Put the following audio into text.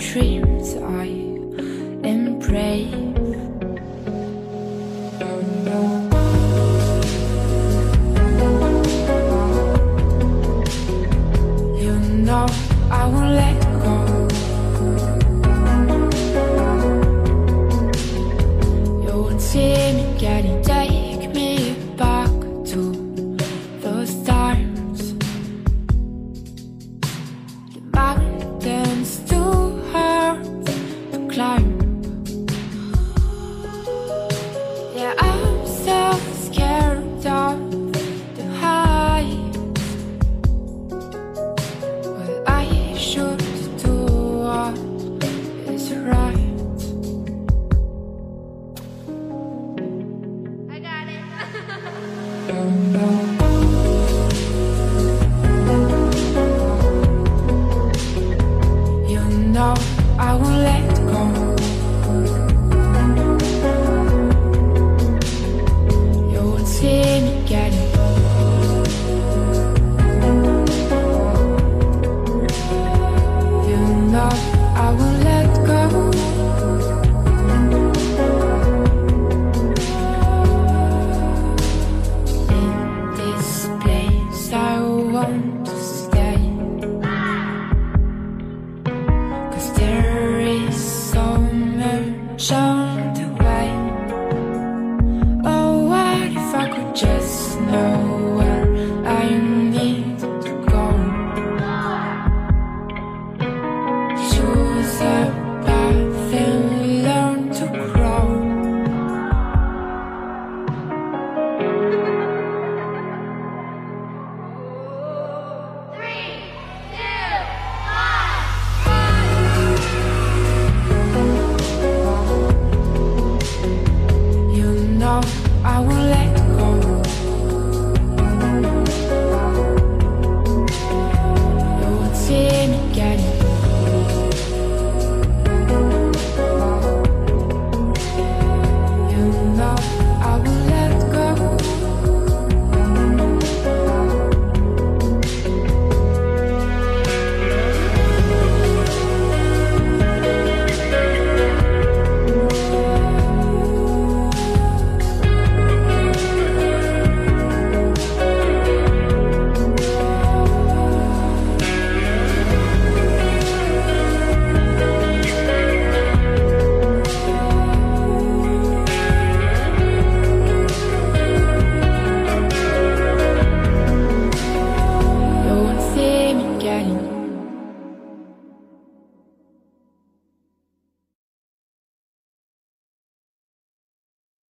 in climb. Yeah, I'm so scared to the. Well, I should do what is right. I got it. I won't let